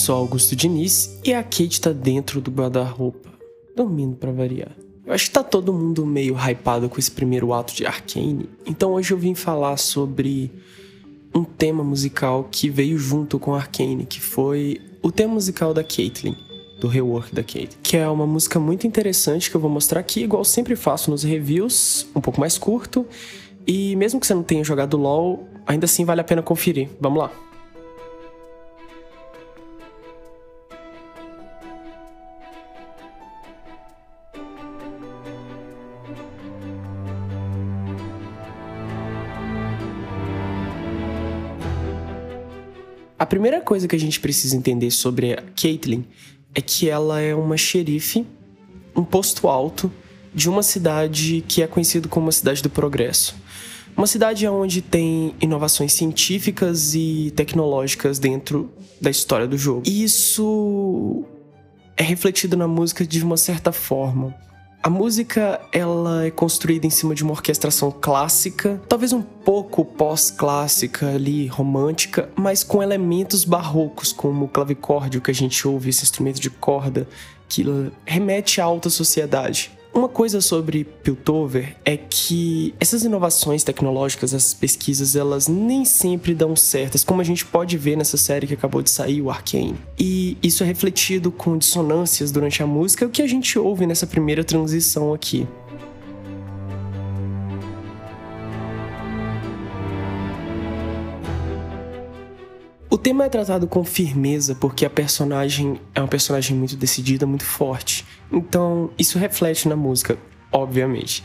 sou Augusto Diniz e a Kate tá dentro do guarda-roupa, dormindo para variar. Eu acho que tá todo mundo meio hypado com esse primeiro ato de Arcane, então hoje eu vim falar sobre um tema musical que veio junto com Arcane, que foi o tema musical da Caitlyn, do rework da Kate, que é uma música muito interessante que eu vou mostrar aqui, igual sempre faço nos reviews, um pouco mais curto, e mesmo que você não tenha jogado LoL, ainda assim vale a pena conferir. Vamos lá. Primeira coisa que a gente precisa entender sobre a Caitlyn é que ela é uma xerife, um posto alto de uma cidade que é conhecida como a cidade do progresso. Uma cidade onde tem inovações científicas e tecnológicas dentro da história do jogo. Isso é refletido na música de uma certa forma. A música ela é construída em cima de uma orquestração clássica, talvez um pouco pós-clássica ali, romântica, mas com elementos barrocos, como o clavicórdio que a gente ouve, esse instrumento de corda que remete à alta sociedade. Uma coisa sobre Piltover é que essas inovações tecnológicas, essas pesquisas, elas nem sempre dão certas, como a gente pode ver nessa série que acabou de sair, o Arcane. E isso é refletido com dissonâncias durante a música, o que a gente ouve nessa primeira transição aqui. O tema é tratado com firmeza porque a personagem é uma personagem muito decidida, muito forte. Então, isso reflete na música, obviamente.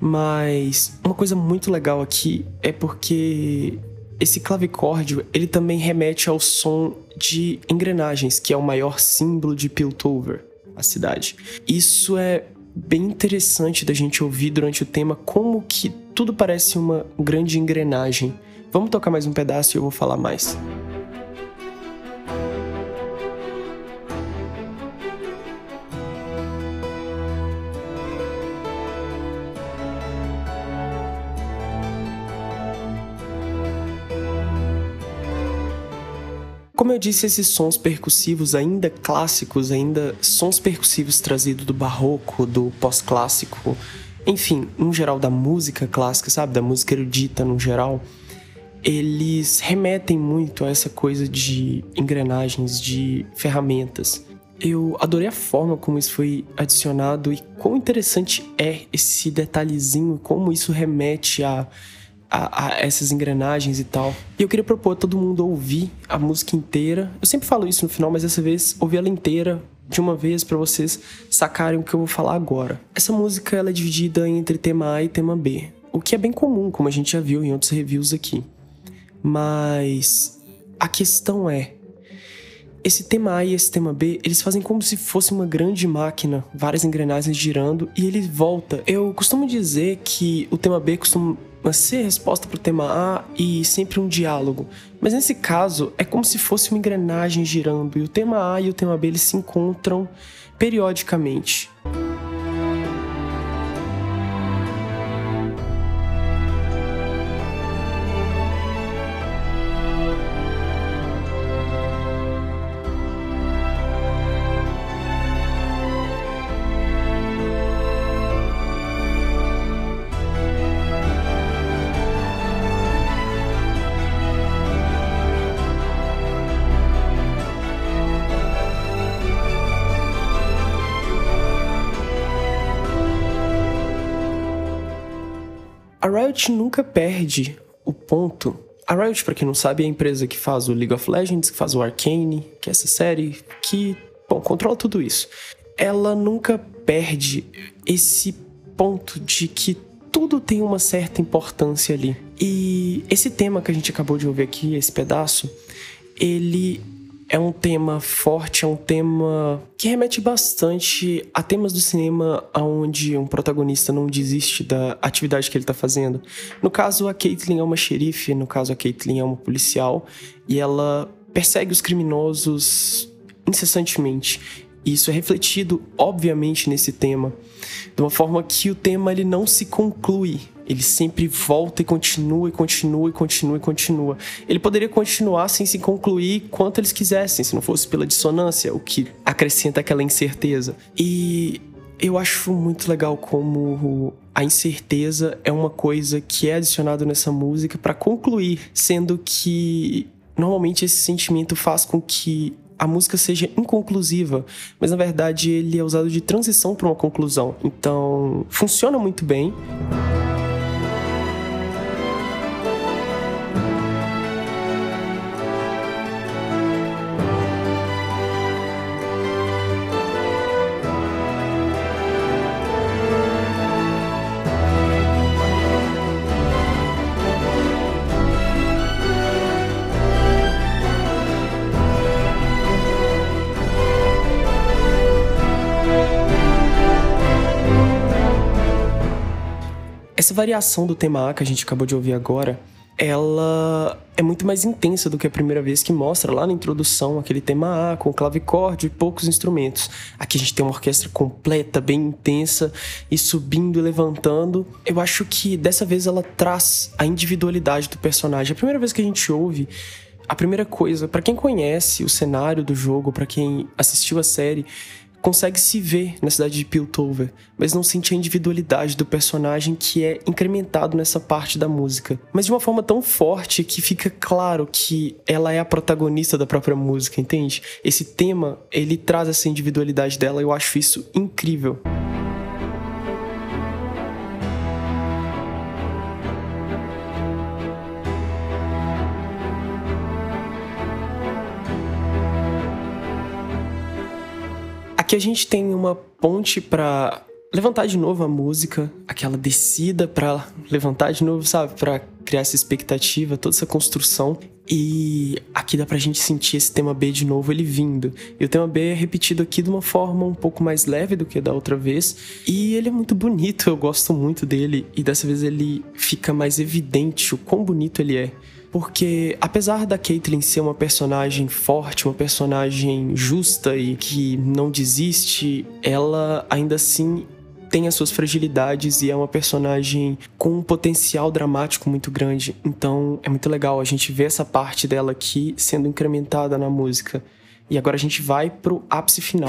Mas uma coisa muito legal aqui é porque esse clavicórdio, ele também remete ao som de engrenagens, que é o maior símbolo de Piltover, a cidade. Isso é bem interessante da gente ouvir durante o tema como que tudo parece uma grande engrenagem. Vamos tocar mais um pedaço e eu vou falar mais. Como eu disse, esses sons percussivos ainda clássicos, ainda sons percussivos trazidos do barroco, do pós-clássico, enfim, no geral da música clássica, sabe, da música erudita no geral, eles remetem muito a essa coisa de engrenagens, de ferramentas. Eu adorei a forma como isso foi adicionado e quão interessante é esse detalhezinho, como isso remete a a, a, essas engrenagens e tal. E eu queria propor a todo mundo ouvir a música inteira. Eu sempre falo isso no final, mas dessa vez ouvir ela inteira de uma vez para vocês sacarem o que eu vou falar agora. Essa música ela é dividida entre tema A e tema B, o que é bem comum, como a gente já viu em outros reviews aqui. Mas a questão é esse tema A e esse tema B, eles fazem como se fosse uma grande máquina, várias engrenagens girando e ele volta. Eu costumo dizer que o tema B costuma ser resposta para o tema A e sempre um diálogo. Mas nesse caso, é como se fosse uma engrenagem girando e o tema A e o tema B eles se encontram periodicamente. A Riot nunca perde o ponto. A Riot, para quem não sabe, é a empresa que faz o League of Legends, que faz o Arcane, que é essa série, que, bom, controla tudo isso. Ela nunca perde esse ponto de que tudo tem uma certa importância ali. E esse tema que a gente acabou de ouvir aqui, esse pedaço, ele é um tema forte, é um tema que remete bastante a temas do cinema onde um protagonista não desiste da atividade que ele está fazendo. No caso, a Caitlyn é uma xerife, no caso, a Caitlyn é uma policial e ela persegue os criminosos incessantemente. Isso é refletido, obviamente, nesse tema, de uma forma que o tema ele não se conclui. Ele sempre volta e continua e continua e continua e continua. Ele poderia continuar sem se concluir quanto eles quisessem, se não fosse pela dissonância, o que acrescenta aquela incerteza. E eu acho muito legal como a incerteza é uma coisa que é adicionada nessa música para concluir, sendo que normalmente esse sentimento faz com que a música seja inconclusiva, mas na verdade ele é usado de transição para uma conclusão. Então, funciona muito bem. Essa variação do tema A que a gente acabou de ouvir agora, ela é muito mais intensa do que a primeira vez que mostra lá na introdução aquele tema A com clavicórdio e poucos instrumentos. Aqui a gente tem uma orquestra completa, bem intensa e subindo e levantando. Eu acho que dessa vez ela traz a individualidade do personagem. A primeira vez que a gente ouve, a primeira coisa, para quem conhece o cenário do jogo, para quem assistiu a série, consegue se ver na cidade de Piltover, mas não sente a individualidade do personagem que é incrementado nessa parte da música. Mas de uma forma tão forte que fica claro que ela é a protagonista da própria música, entende? Esse tema, ele traz essa individualidade dela e eu acho isso incrível. Aqui a gente tem uma ponte para levantar de novo a música, aquela descida para levantar de novo, sabe? Para criar essa expectativa, toda essa construção. E aqui dá pra gente sentir esse tema B de novo ele vindo. E o tema B é repetido aqui de uma forma um pouco mais leve do que da outra vez. E ele é muito bonito, eu gosto muito dele. E dessa vez ele fica mais evidente o quão bonito ele é. Porque apesar da Caitlyn ser uma personagem forte, uma personagem justa e que não desiste, ela ainda assim tem as suas fragilidades e é uma personagem com um potencial dramático muito grande. Então é muito legal a gente ver essa parte dela aqui sendo incrementada na música. E agora a gente vai pro ápice final.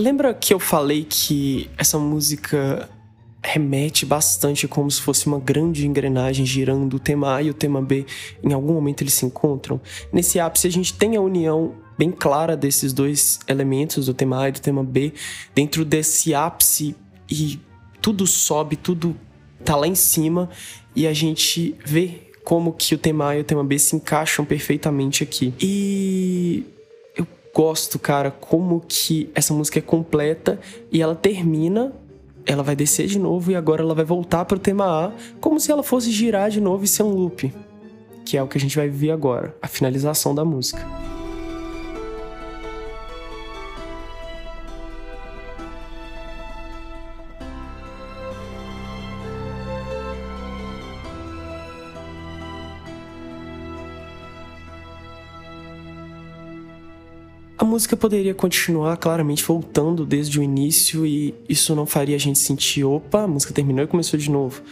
Lembra que eu falei que essa música remete bastante como se fosse uma grande engrenagem girando o tema A e o tema B, em algum momento eles se encontram? Nesse ápice a gente tem a união bem clara desses dois elementos, do tema A e do tema B, dentro desse ápice e tudo sobe, tudo tá lá em cima e a gente vê como que o tema A e o tema B se encaixam perfeitamente aqui. E gosto, cara, como que essa música é completa e ela termina, ela vai descer de novo e agora ela vai voltar pro tema A, como se ela fosse girar de novo e ser um loop, que é o que a gente vai ver agora, a finalização da música. A música poderia continuar claramente voltando desde o início e isso não faria a gente sentir, opa, a música terminou e começou de novo.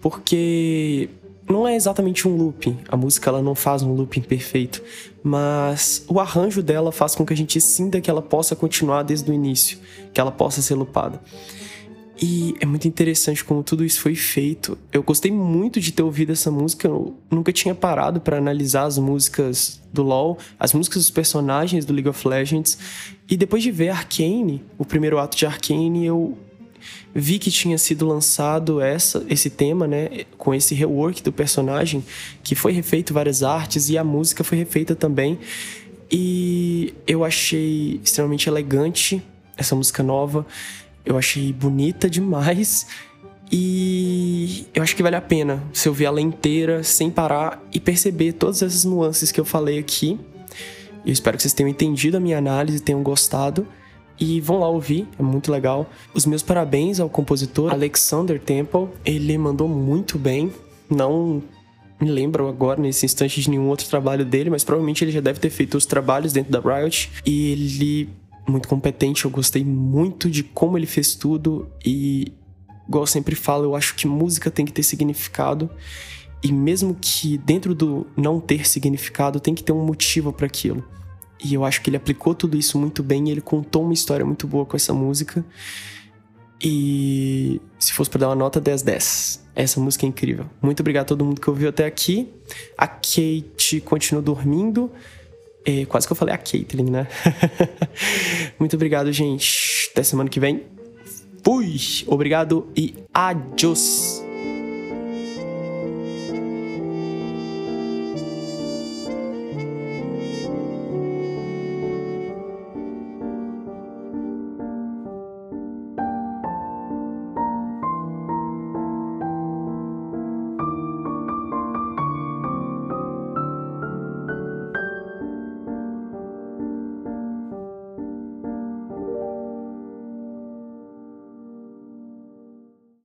Porque não é exatamente um looping. A música ela não faz um looping perfeito, mas o arranjo dela faz com que a gente sinta que ela possa continuar desde o início, que ela possa ser loopada. E é muito interessante como tudo isso foi feito. Eu gostei muito de ter ouvido essa música. Eu nunca tinha parado para analisar as músicas do LoL, as músicas dos personagens do League of Legends. E depois de ver Arcane, o primeiro ato de Arcane, eu vi que tinha sido lançado essa, esse tema, né, com esse rework do personagem, que foi refeito várias artes e a música foi refeita também. E eu achei extremamente elegante essa música nova. Eu achei bonita demais. E eu acho que vale a pena se ouvir ela inteira, sem parar e perceber todas essas nuances que eu falei aqui. Eu espero que vocês tenham entendido a minha análise, tenham gostado. E vão lá ouvir, é muito legal. Os meus parabéns ao compositor Alexander Temple. Ele mandou muito bem. Não me lembro agora nesse instante de nenhum outro trabalho dele, mas provavelmente ele já deve ter feito os trabalhos dentro da Riot. E ele muito competente, eu gostei muito de como ele fez tudo e igual eu sempre falo, eu acho que música tem que ter significado e mesmo que dentro do não ter significado, tem que ter um motivo para aquilo. E eu acho que ele aplicou tudo isso muito bem ele contou uma história muito boa com essa música. E se fosse para dar uma nota 10 10, essa música é incrível. Muito obrigado a todo mundo que ouviu até aqui. A Kate continua dormindo. É, quase que eu falei a Caitlyn, né? muito obrigado, gente. Até semana que vem. Fui! Obrigado e adiós!